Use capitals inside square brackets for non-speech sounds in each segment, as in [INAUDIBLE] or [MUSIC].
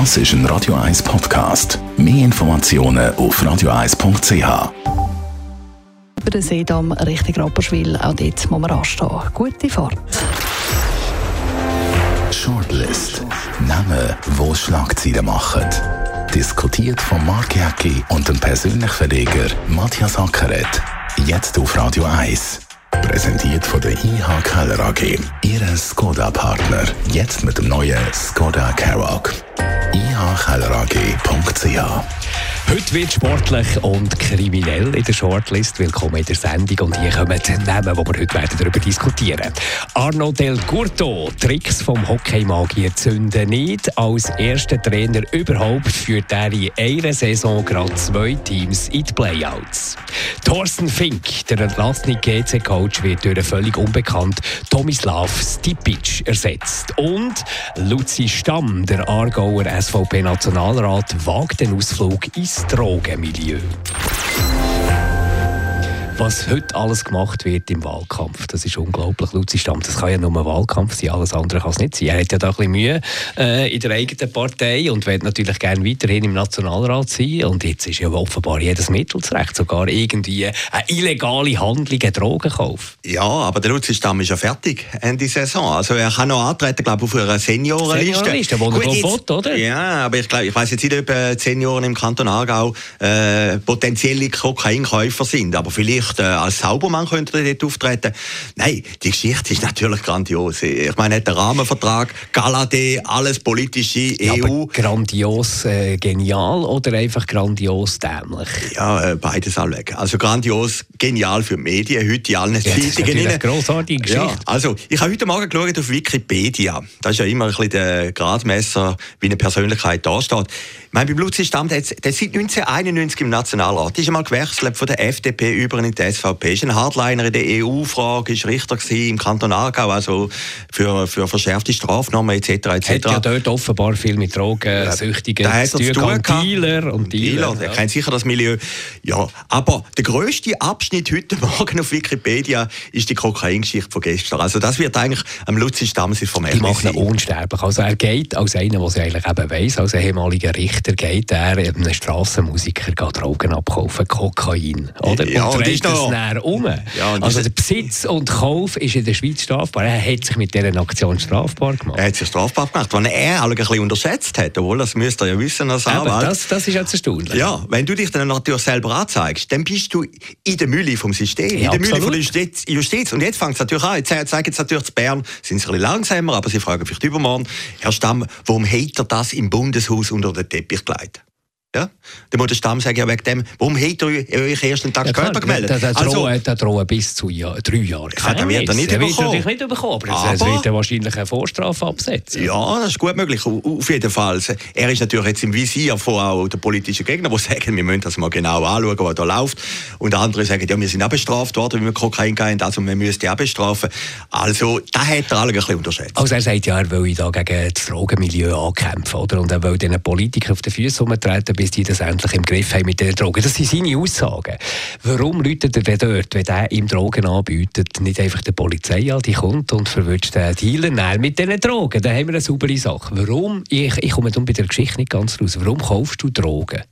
Das ist ein Radio 1 Podcast. Mehr Informationen auf radio1.ch. Über den Seedamm Richtung Rapperswil, auch dort muss man anstehen. Gute Fahrt. Shortlist. Namen, wo Schlagzeilen machen. Diskutiert von Mark Jäcki und dem persönlichen Verleger Matthias Ackeret. Jetzt auf Radio 1. Präsentiert von der IH Keller AG. Ihre Skoda-Partner. Jetzt mit dem neuen Skoda Karoq. ihkellerag.ch Heute wird sportlich und kriminell in der Shortlist. Willkommen in der Sendung und hier kommen die Namen, die wir heute werden darüber diskutieren Arno Del Curto, Tricks vom Hockeymagier zünden nicht. Als erster Trainer überhaupt führt er in einer Saison gerade zwei Teams in die Playouts. Thorsten Fink, der entlassene GC-Coach, wird durch einen völlig unbekannt Tomislav Stipic ersetzt. Und Luzi Stamm, der Aargauer SVP-Nationalrat, wagt den Ausflug ins Drogenmilieu. Was heute alles gemacht wird im Wahlkampf, das ist unglaublich. Luzi Stamm, das kann ja nur ein Wahlkampf sein, alles andere kann es nicht sein. Er hat ja da ein bisschen Mühe äh, in der eigenen Partei und will natürlich gerne weiterhin im Nationalrat sein. Und jetzt ist ja offenbar jedes Mittel zurecht, sogar irgendwie eine illegale Handlung, ein Drogenkauf. Ja, aber der Luzi Stamm ist ja fertig Ende Saison. Also er kann noch antreten, glaube ich, auf einer Seniorenliste. Seniorenliste, wo er Gut, oder? Ja, aber ich glaube, ich weiß jetzt nicht, ob äh, Senioren im Kanton Aargau äh, potenzielle Kokainkäufer sind, aber vielleicht äh, als Saubermann könnte er dort auftreten. Nein, die Geschichte ist natürlich grandios. Ich meine, er einen Rahmenvertrag, Galade, alles politische, Ja, EU. aber grandios äh, genial oder einfach grandios dämlich? Ja, äh, beides allweg. Also grandios, genial für die Medien, heute in allen Ja, das ist Zeitungen. natürlich rein. eine grossartige Geschichte. Ja, also ich habe heute Morgen geschaut auf Wikipedia. Das ist ja immer ein bisschen der Gradmesser, wie eine Persönlichkeit da steht. Ich meine, beim Luzi Stamm, der, ist- der ist seit 1991 im Nationalrat. Der ist einmal gewechselt von der FDP über in die SVP. Ist ein Hardliner in der EU-Frage, ist Richter im Kanton Aargau, also für, für verschärfte Strafnormen etc. etc. Hat ja dort offenbar viel mit Drogensüchtigen er zu tun. Dealer und Dealer. Dealer, der kennt sicher das Milieu. Ja, aber der grösste Abschnitt heute [LAUGHS] Morgen auf Wikipedia ist die Kokaingeschichte von gestern. Also das wird eigentlich am Luzi Stamm sein vom Die machen ihn unsterblich. Also er geht als einer, der es eigentlich eben weiss, als ehemaliger Richter, geht er einem Strassenmusiker Drogen abkaufen, Kokain. Oder? Ja, und ist das näher um. Ja, also der Besitz und Kauf ist in der Schweiz strafbar. Er hat sich mit dieser Aktion strafbar gemacht. Er hat sich strafbar gemacht, was er alle ein bisschen unterschätzt hat, obwohl das müsste er ja wissen als Anwalt. das, das ist jetzt erstaunlich. Ja, wenn du dich dann natürlich selber anzeigst, dann bist du in der Mühle vom System, Ja, in der Mühle von der. Justiz. Justiz. Und jetzt fängt es natürlich an. Jetzt ze- zeigen jetzt natürlich zu Bern, sind sie ein bisschen langsamer, aber sie fragen vielleicht übermorgen, Herr Stamm, warum hat er das im Bundeshaus unter den Teppich gelegt? Ja? Dann muss der Stamm sagen, ja, wegen dem, warum hat er euch erst einen Tag Ja, klar, später gemeldet? Der, der, also, drohen, der drohen bis zu Jahr, drei Jahren Ja, den wird er nicht bekommen. natürlich nicht bekommen, aber, es- es Aber- wird er wahrscheinlich eine Vorstrafe absetzen. Ja, das ist gut möglich, au- auf jeden Fall. Er ist natürlich jetzt im Visier von auch der politischen Gegner, die [LAUGHS] sagen, wir müssen das mal genau anschauen, was da läuft. Und andere sagen, ja, wir sind auch bestraft worden, weil wir Kokain gehen, also wir müssen die auch bestrafen. Also, da hat er alle ein bisschen unterschätzt. Also er sagt ja, er will da gegen das Drogenmilieu ankämpfen, oder? Und er will den Politikern auf den Füßen umtreten, bis die das endlich im Griff haben mit den Drogen. Das sind seine Aussagen. Warum läutet er denn dort, wenn er ihm Drogen anbietet, nicht einfach der Polizei an, die kommt und verwünscht den Dealer mit diesen Drogen? Dann haben wir eine saubere Sache. Warum, ich, ich komme dann bei der Geschichte nicht ganz raus, warum kaufst du Drogen?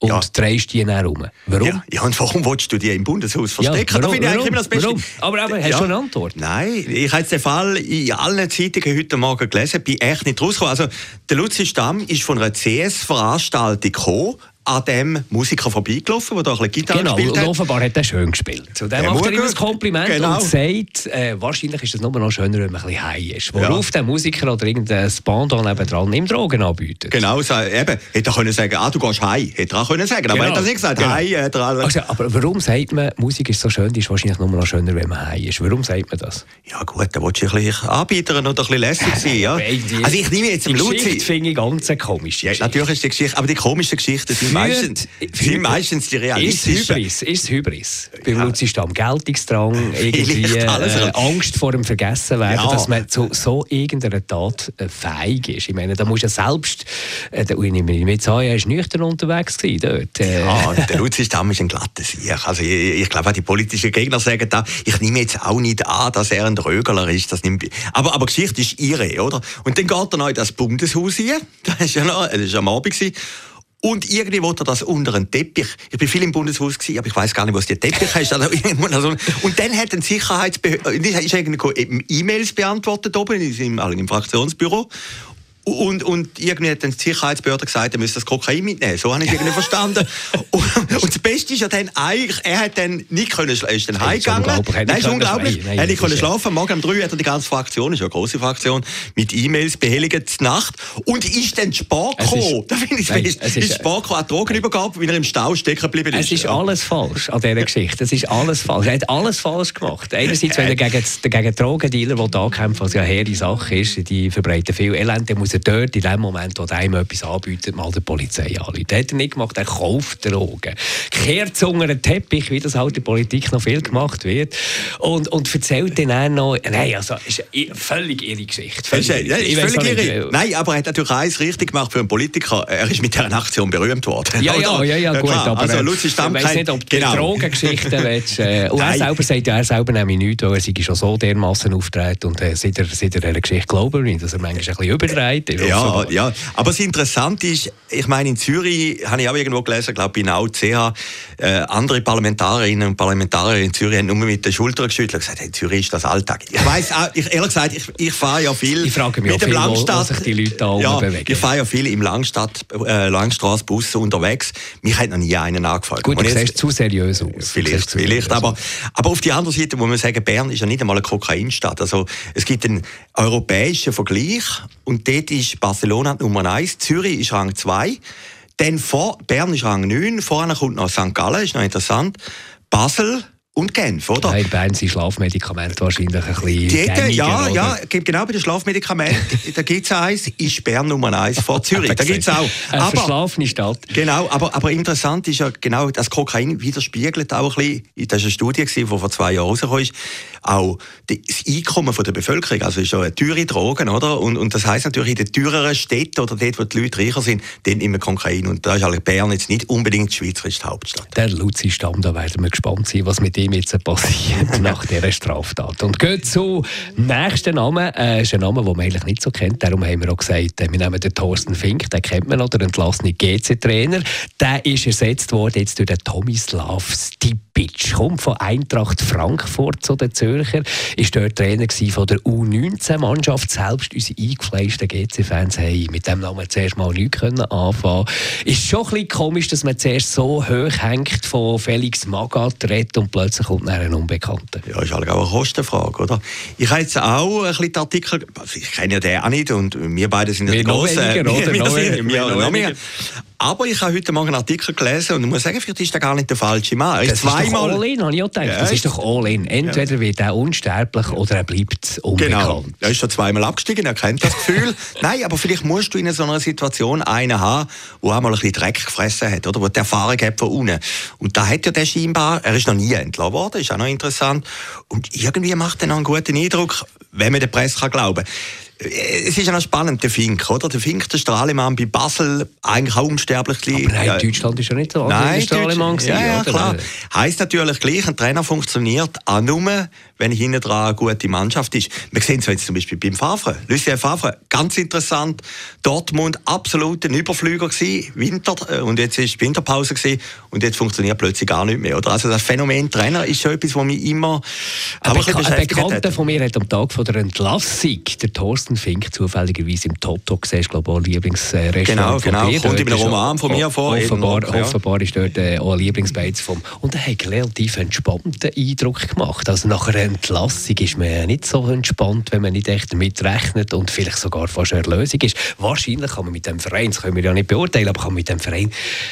Und Ja. drehst die dann rum? Warum? Ja, ja, und warum willst du die im Bundeshaus Ja, verstecken? warum, da finde ich eigentlich warum, immer das Beste. warum? Aber, aber hast du eine Antwort? Nein, ich habe den Fall in allen Zeitungen heute Morgen gelesen, bin echt nicht rausgekommen. Also, der Luzi Stamm ist von einer CS-Veranstaltung gekommen, an dem Musiker vorbeigelaufen, der da ein bisschen Gitarre Genau, gespielt hat. offenbar hat er schön gespielt. Zu dem Der macht er ihm ein Kompliment Genau. und sagt, äh, wahrscheinlich ist es nur noch schöner, wenn man ein bisschen high ist. Worauf der Musiker oder irgendein Spandon nebendran ihm Drogen anbietet. Genau, so, eben, hätte er können sagen, ah, du gehst heim. Hätte er auch können sagen, aber Genau. er hat das nicht gesagt. Genau. Er alle- Also, aber warum sagt man, Musik ist so schön, die ist wahrscheinlich nur noch schöner, wenn man high ist? Warum sagt man das? Ja gut, da willst du ein bisschen anbietern oder ein bisschen lässig sein. Ja? [LAUGHS] Also ich nehme jetzt Die Geschichte Luzi... finde ich ganz eine komische Ja, natürlich ist die Geschichte, aber die komischsten Geschichten sind meistens, sind meistens die realistischen. Ist Hybris, ist Hybris. Luzi-Stamm Geltungsdrang, [LAUGHS] irgendwie äh, Angst vor dem Vergessenwerden, ja. dass man zu so irgendeiner Tat äh, fähig ist. Ich meine, da muss ja selbst, äh, der, ich nehme mit an, er war nüchtern unterwegs dort. Äh. Ja, [LAUGHS] der Luzi-Stamm ist ein glatter Sieg. Also ich, ich glaube, die politischen Gegner sagen da, ich nehme jetzt auch nicht an, dass er ein Rögler ist. Das nimmt, aber, aber Geschichte ist ihre, oder? Und dann geht er noch in das Bundeshaus hier. [LAUGHS] Das war ja noch, das war am Abend. Gewesen. Und irgendwie wollte er das unter einen Teppich. Ich bin viel im Bundeshaus gewesen, aber ich weiß gar nicht, was der Teppich heißt. Also, [LAUGHS] also, und dann hat ein Sicherheitsbehörde, ist irgendwie E-Mails beantwortet oben in seinem, im Fraktionsbüro. Und, und irgendwie hat dann die Sicherheitsbehörde gesagt, er müsse das Kokain mitnehmen. So habe ich es irgendwie verstanden. [LAUGHS] und, und, das Beste ist ja dann eigentlich, er hat dann nicht können schlafen. Ist dann heimgegangen. Nein, ist unglaublich. Er hat nicht können schlafen. Morgen um drei hat er die ganze Fraktion, ist ja eine große Fraktion, mit E-Mails behelligt Nacht. Und ist dann Spar gekommen. [LAUGHS] Da finde ich es best. Ist Spar gekommen, hat Drogen übergab, weil er im Stau stecken geblieben ist. Es ist alles falsch an dieser Geschichte. Es ist alles falsch. Er hat alles falsch gemacht. Einerseits, wenn er gegen, gegen Drogendealer, die da kämpfen, was ja eine hehre Sache ist, die verbreiten viel Elend, muss er dort in dem Moment, wo er einem etwas anbietet, mal der Polizei anrufen. Das hat er nicht gemacht, er kauft Drogen. Kehrt unter den Teppich, wie das halt in der Politik noch viel gemacht wird. Und, und erzählt dann auch noch, nein, also, ist eine völlig ihre Geschichte. Völlig, ist, ist völlig irre. Nein, aber er hat natürlich eines richtig gemacht für einen Politiker. Er ist mit dieser Aktion berühmt worden. Ja, ja, ja, ja, gut. aber, also, ich weiß nicht, ob du genau. Drogengeschichten willst. Äh, [LAUGHS] und er selber sagt ja, er selber nämlich nichts, weil er sei schon so dermaßen auftreten und äh, seit, er, seit er dieser Geschichte glaube ich dass er manchmal ein bisschen überdreht. Ja, ja, aber das Interessante ist, ich meine, in Zürich habe ich auch irgendwo gelesen, glaube ich, in CH, äh, andere Parlamentarierinnen und Parlamentarier in Zürich haben nur mit den Schultern geschüttelt und gesagt, hey, Zürich ist das Alltag. Ich weiß ich, ehrlich gesagt, ich, ich fahre ja viel ich frage mich mit dem viel, Langstadt, wo, die Leute da ja, bewegen. Ich fahre ja viel im Langstadt, äh, Langstraßbus unterwegs. Mich hat noch nie einen angefallen. Gut, du siehst zu seriös aus. Vielleicht, vielleicht. Aber, aber auf die andere Seite muss man sagen, Bern ist ja nicht einmal eine Kokainstadt. Also, es gibt einen europäischen Vergleich und dort ist Barcelona Nummer 1, Zürich ist Rang 2, dann vor, Bern ist Rang 9, vorne kommt noch St. Gallen, ist noch interessant, Basel, und Genf, oder? Ja, in Bern sind Schlafmedikamente wahrscheinlich ein bisschen gängiger, Ja, oder? ja, genau bei den Schlafmedikamenten, [LAUGHS] da gibt es eins, ist Bern Nummer eins vor Zürich. da gibt es auch. [LAUGHS] Eine aber, verschlafene Stadt. Genau, aber, aber interessant ist ja genau, das Kokain widerspiegelt auch ein bisschen, das war eine Studie, die vor zwei Jahren rausgekommen ist, auch das Einkommen der Bevölkerung, also ist ja eine teure Drogen, oder? Und, und das heisst natürlich, in den teureren Städten oder dort, wo die Leute reicher sind, dort immer Kokain. Und da ist halt Bern jetzt nicht unbedingt die schweizerische Hauptstadt. Der Luzi-Stamm, da werden wir gespannt sein, was mit ihm jetzt passiert [LAUGHS] nach dieser Straftat. Und geht zu nächsten Namen. Äh, ist ein Name, den man eigentlich nicht so kennt. Darum haben wir auch gesagt, äh, wir nehmen den Thorsten Fink, den kennt man noch, der entlassene GC-Trainer. Der ist ersetzt worden jetzt durch den Tomislav Stipic. Kommt von Eintracht Frankfurt zu den Zürcher. Ist dort Trainer von der U19-Mannschaft. Selbst unsere eingefleischten GC-Fans haben mit dem Namen zuerst mal nichts anfangen Ist schon ein bisschen komisch, dass man zuerst so hoch hängt von Felix Magath und plötzlich kommt ein Unbekannter. Ja, ist halt auch eine Kostenfrage, oder? Ich habe jetzt auch ein bisschen die Artikel, also ich kenne ja den auch nicht und wir beide sind ja groß. Weniger, oder? [LAUGHS] Wir, wir, wir, wir, wir, aber ich habe heute Morgen einen Artikel gelesen und ich muss sagen, vielleicht ist das gar nicht der falsche Mann. Das zweimal... ist doch All-In, habe ich auch gedacht. Ja, das ist doch All-In. Entweder ja. wird er unsterblich oder er bleibt unbekannt. Genau. Er ist schon zweimal abgestiegen, er kennt das Gefühl. [LAUGHS] Nein, aber vielleicht musst du in so einer Situation einen haben, der einmal ein bisschen Dreck gefressen hat, oder? Wo die Erfahrung hat von unten. Und da hat ja der scheinbar, er ist noch nie entlassen worden, ist auch noch interessant. Und irgendwie macht er noch einen guten Eindruck, wenn man der Presse kann glauben kann es ist ja noch spannend, der Fink, oder? Der Fink, der Strahlemann bei Basel, eigentlich auch unsterblich. Aber nein, ja. Deutschland ist ja nicht so. Nein, Strahlemann gewesen, ja, ja, klar. Heißt natürlich gleich, ein Trainer funktioniert auch nur, wenn hinten dran eine gute Mannschaft ist. Wir sehen es jetzt zum Beispiel beim Favre. Lucien Favre, ganz interessant. Dortmund absolut ein Überflüger gewesen, Winter, äh, und jetzt ist Winterpause gewesen, und jetzt funktioniert plötzlich gar nicht mehr, oder? Also das Phänomen Trainer ist schon etwas, was mich immer ein, Beka ein Bekannter von mir hat am Tag von der Entlassung, der Thorsten Fink, zufälligerweise im Toto gesehen, ich glaube auch ein Lieblingsrestaurant Genau, genau, dir. kommt in einem Roman von mir vor. Offenbar, ja. offenbar ist dort äh, auch ein Lieblingsbeiz vom und er hat einen relativ entspannten Eindruck gemacht. Also nach einer Entlassung ist man nicht so entspannt, wenn man nicht echt damit rechnet und vielleicht sogar fast eine Lösung ist. Wahrscheinlich kann man mit dem Verein, das können wir ja nicht beurteilen, aber kann man mit dem Verein,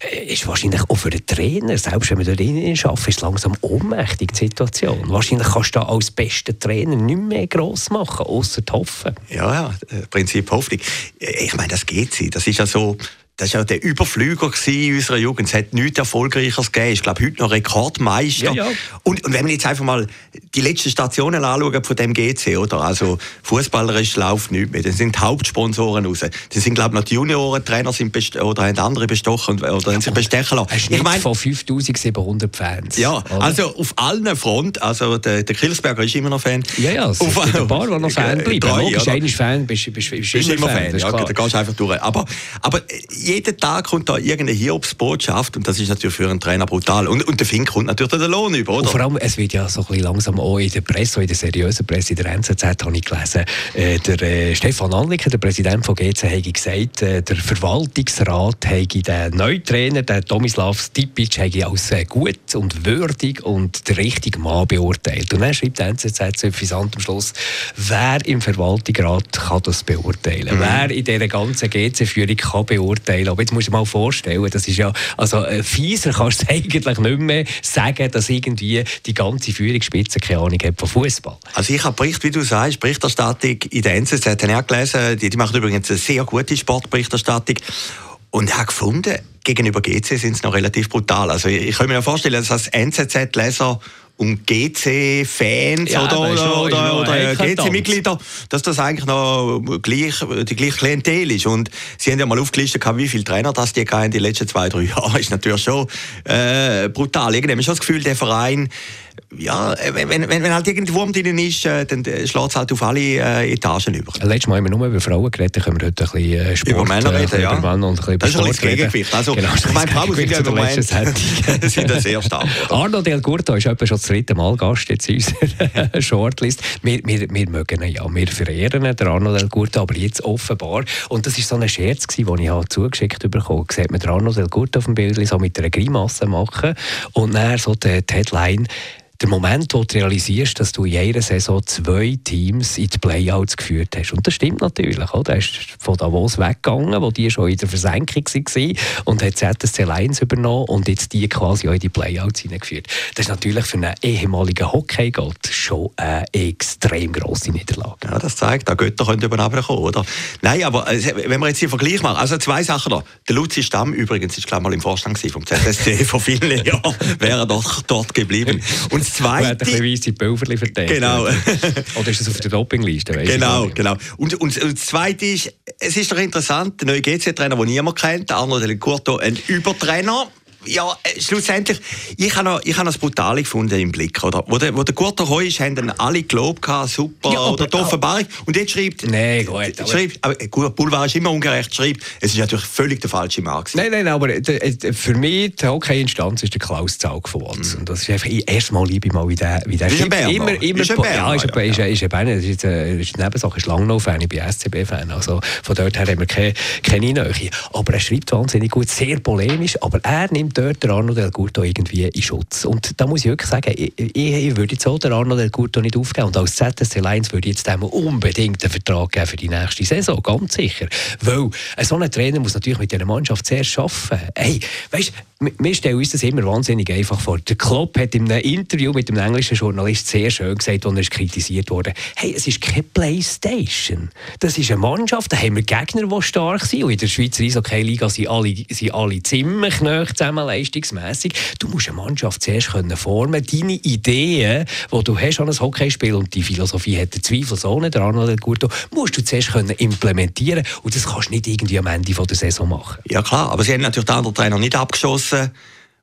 äh, ist wahrscheinlich auch für den Trainer, selbst wenn man dort drinnen arbeitet, ist langsam ohnmächtig die Situation. Wahrscheinlich kannst du da als bester Trainer nicht mehr gross machen, außer hoffen. Ja, ja, Prinzip Hoffnung. Ich meine, das geht sie. Das ist ja so, das war ja der Überflüger in unserer Jugend. Es hat nichts Erfolgreicheres gegeben. Ich glaube, heute noch Rekordmeister. Ja, ja. Und, und wenn wir jetzt einfach mal die letzten Stationen anschauen von dem GC, oder? Also, fußballerisch läuft nichts mehr. Dann sind die Hauptsponsoren raus. Dann sind, glaube ich, noch die Juniorentrainer sind oder haben andere bestochen oder haben sich bestechen lassen. Ein Schnitt von 5700 Fans. Ja, oder? also auf allen Fronten. Also, der, der Kilsberger ist immer noch Fan. Ja, ja, es Auf- ein paar, die noch Fan [LAUGHS] bleiben. Drei, Logisch, einer ist Fan, bist, bist immer Fan, ist ja, da gehst du einfach durch. Aber, aber jeden Tag kommt da irgendeine Hiobsbotschaft und das ist natürlich für einen Trainer brutal. Und, und der Fink kommt natürlich den Lohn über, Und oder? vor allem, es wird ja so ein bisschen langsam auch in der Presse, in der seriösen Presse, in der NZZ habe ich gelesen, äh, der äh, Stefan Anliker, der Präsident von GC, habe gesagt, äh, der Verwaltungsrat habe den neuen Trainer, den Tomislav Stipic, habe als äh, gut und würdig und der richtige Mann beurteilt. Und dann schreibt die NZZ so suffisant am Schluss, wer im Verwaltungsrat kann das beurteilen? Wer in dieser ganzen GC-Führung kann beurteilen? Aber jetzt musst du dir mal vorstellen, das ist ja, also äh, fieser kannst du [LAUGHS] eigentlich nicht mehr sagen, dass irgendwie die ganze Führungsspitze keine Ahnung hat von Fußball. Also ich habe Bericht, wie du sagst, Berichterstattung in der NZZ, auch gelesen, die, die machen übrigens eine sehr gute Sportberichterstattung und habe gefunden, gegenüber GC sind sie noch relativ brutal. Also ich, ich kann mir ja vorstellen, dass als NZZ-Leser und GC-Fans Ja, oder, oder, noch- oder, oder eklatant. GC-Mitglieder, dass das eigentlich noch gleich, die gleiche Klientel ist. Und sie haben ja mal aufgelistet, wie viele Trainer das die hatten in den letzten zwei, drei [LAUGHS] Jahren. ist natürlich schon äh, brutal. Irgendwie habe ich schon das Gefühl, der Verein, ja, wenn, wenn, wenn halt irgendein Wurm drin ist, äh, dann schlägt es halt auf alle äh, Etagen über. Letztes Mal haben wir nur über Frauen geredet, dann können wir heute ein bisschen äh, Sport, Über Männer äh, reden, bisschen ja. über Männer und ein bisschen Das ist ein das. Gegengewicht. Also, genau, ich meine, Frauen sind ja im Moment [LAUGHS] sind sehr stark. Arno Del Curto ist etwa schon das dritte Mal Gast jetzt in unserer [LAUGHS] Shortlist. Wir, wir, wir mögen ihn ja, wir verehren ihn, der Arno Del aber jetzt offenbar. Und das war so ein Scherz, gewesen, den ich halt zugeschickt bekommen habe. Sieht man den Arno Del auf dem Bild so mit einer Grimasse machen und dann so die Headline der Moment, wo du realisierst, dass du in jeder Saison zwei Teams in die Playouts geführt hast. Und das stimmt natürlich. Oder? Er ist von Davos weggegangen, wo die schon in der Versenkung waren und hat ZSC Lions übernommen und jetzt die quasi auch in die Playouts hineingeführt. Das ist natürlich für einen ehemaligen Hockeygott schon eine extrem grosse Niederlage. Ja, das zeigt, da Götter können über den kommen, oder? Nein, aber äh, wenn wir jetzt hier Vergleich machen, also zwei Sachen noch. Der Luzi Stamm übrigens ist, glaube mal im Vorstand vom ZSC [LAUGHS] vor vielen Jahren, wäre doch dort geblieben. Und das Er hat ein Zweite... bisschen verteilt. Genau. Oder ist das auf der Dopingliste? Genau, genau. Und, und, und das Zweite ist, es ist doch interessant, der neue GC-Trainer, den niemand kennt, der Arno Del Curto, ein Übertrainer. Ja, äh, schlussendlich, ich habe noch, ich habe das Brutale gefunden im Blick, oder? Wo der, wo der Curto heu ist, haben dann alle gehabt, super, Ja, aber- oder die Offenbarung. Und jetzt schreibt... Nee, gut, aber- Schreibt, aber gut, Boulevard ist immer ungerecht, schreibt, es ist natürlich völlig der falsche gewesen. Nein, nein, aber äh, äh, für mich die Hockey-Instanz ist der Klaus Zaug von Watson. Das ist einfach, ich, erst mal liebe ich mal, wie der, wie der Ist ein schreibt. Berner. Immer, immer, Ist ein Berner, ja, ist ein, ja, ist ein, ist ein Berner. Das ist, äh, ist eine Nebensache, ist Langnau-Fan, ich bin SCB-Fan. Also von dort her haben wir keine, keine Nähe. Aber er schreibt wahnsinnig gut, sehr polemisch, aber er nimmt dort den Arno Del Curto irgendwie in Schutz. Und da muss ich wirklich sagen, ich, ich, würde jetzt auch den Arno Del Curto nicht aufgeben. Und als ZSC Lions würde ich jetzt dem unbedingt einen Vertrag geben für die nächste Saison, ganz sicher. Weil äh, so ein Trainer muss natürlich mit dieser Mannschaft zuerst arbeiten. Hey, weißt, wir- stellen uns das immer wahnsinnig einfach vor. Der Klopp hat in einem Interview mit einem englischen Journalist sehr schön gesagt, als er ist kritisiert wurde, hey, es ist keine Playstation. Das ist eine Mannschaft, da haben wir Gegner, die stark sind. Und in der Schweizer Eishockey-Liga sind alle, sind alle ziemlich nah zusammen leistungsmässig. Du musst eine Mannschaft zuerst können formen Deine Ideen, die du hast an ein Hockeyspiel, und die Philosophie hat der zweifelsohne, der Arnold Curto, musst du zuerst können implementieren Und das kannst du nicht irgendwie am Ende der Saison machen. Ja klar, aber sie haben natürlich den anderen Trainer nicht abgeschossen zase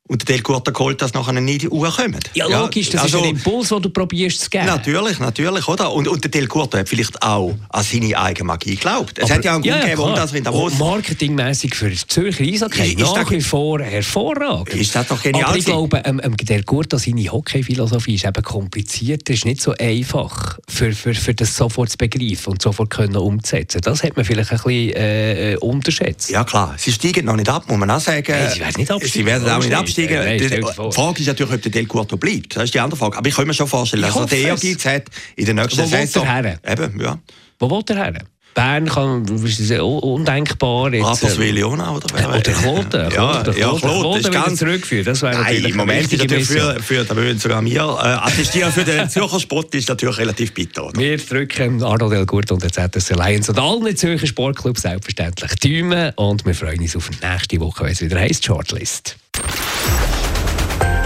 und der Del Curto geholt, dass nachher nicht in die Uhr kommen. Ja, logisch, das also, ist ein Impuls, den du probierst zu geben. Natürlich, natürlich, oder? Und, und der Del Curto hat vielleicht auch an seine eigene Magie geglaubt. Es Aber- hat ja einen Grund gegeben, warum das in Davos... Und marketingmässig für das Zürcher Eishockey Ist- ist nach wie vor hervorragend. Ist das doch genial Aber ich glaube, ähm, ähm, der Gurto, seine Hockey-Philosophie ist eben komplizierter, ist nicht so einfach für, für, für das sofort zu begreifen und sofort können umzusetzen. Das hat man vielleicht ein bisschen äh, äh, unterschätzt. Ja klar, sie steigen noch nicht ab, muss man auch sagen. Nein, sie werden nicht absteigen. Sie werden auch nicht absteigen. Nicht. Nein, Die- Frage ist natürlich, ob der Del Curto bleibt. Das ist die andere Frage. Aber ich kann mir schon vorstellen, dass er den es. Ehrgeiz hat in der nächsten Wo Saison. er? Eben, ja. Wo will er her? Bern kann, ist undenkbar. Jetzt, Rapperswil ähm, auch, oder? Oder Kloten. Ja, Kloten, ja, Kloten ist ganz zurückführen. Das wäre Nein, im Moment ist natürlich für, für, da würden sogar wir äh, attestieren, für den [LAUGHS] Zürcher Sport ist natürlich relativ bitter. Oder? Wir drücken Arnold Elgurt und der ZS Alliance und allen Zürcher Sportclubs selbstverständlich Däumen und wir freuen uns auf nächste Woche, wenn es wieder heisst Shortlist.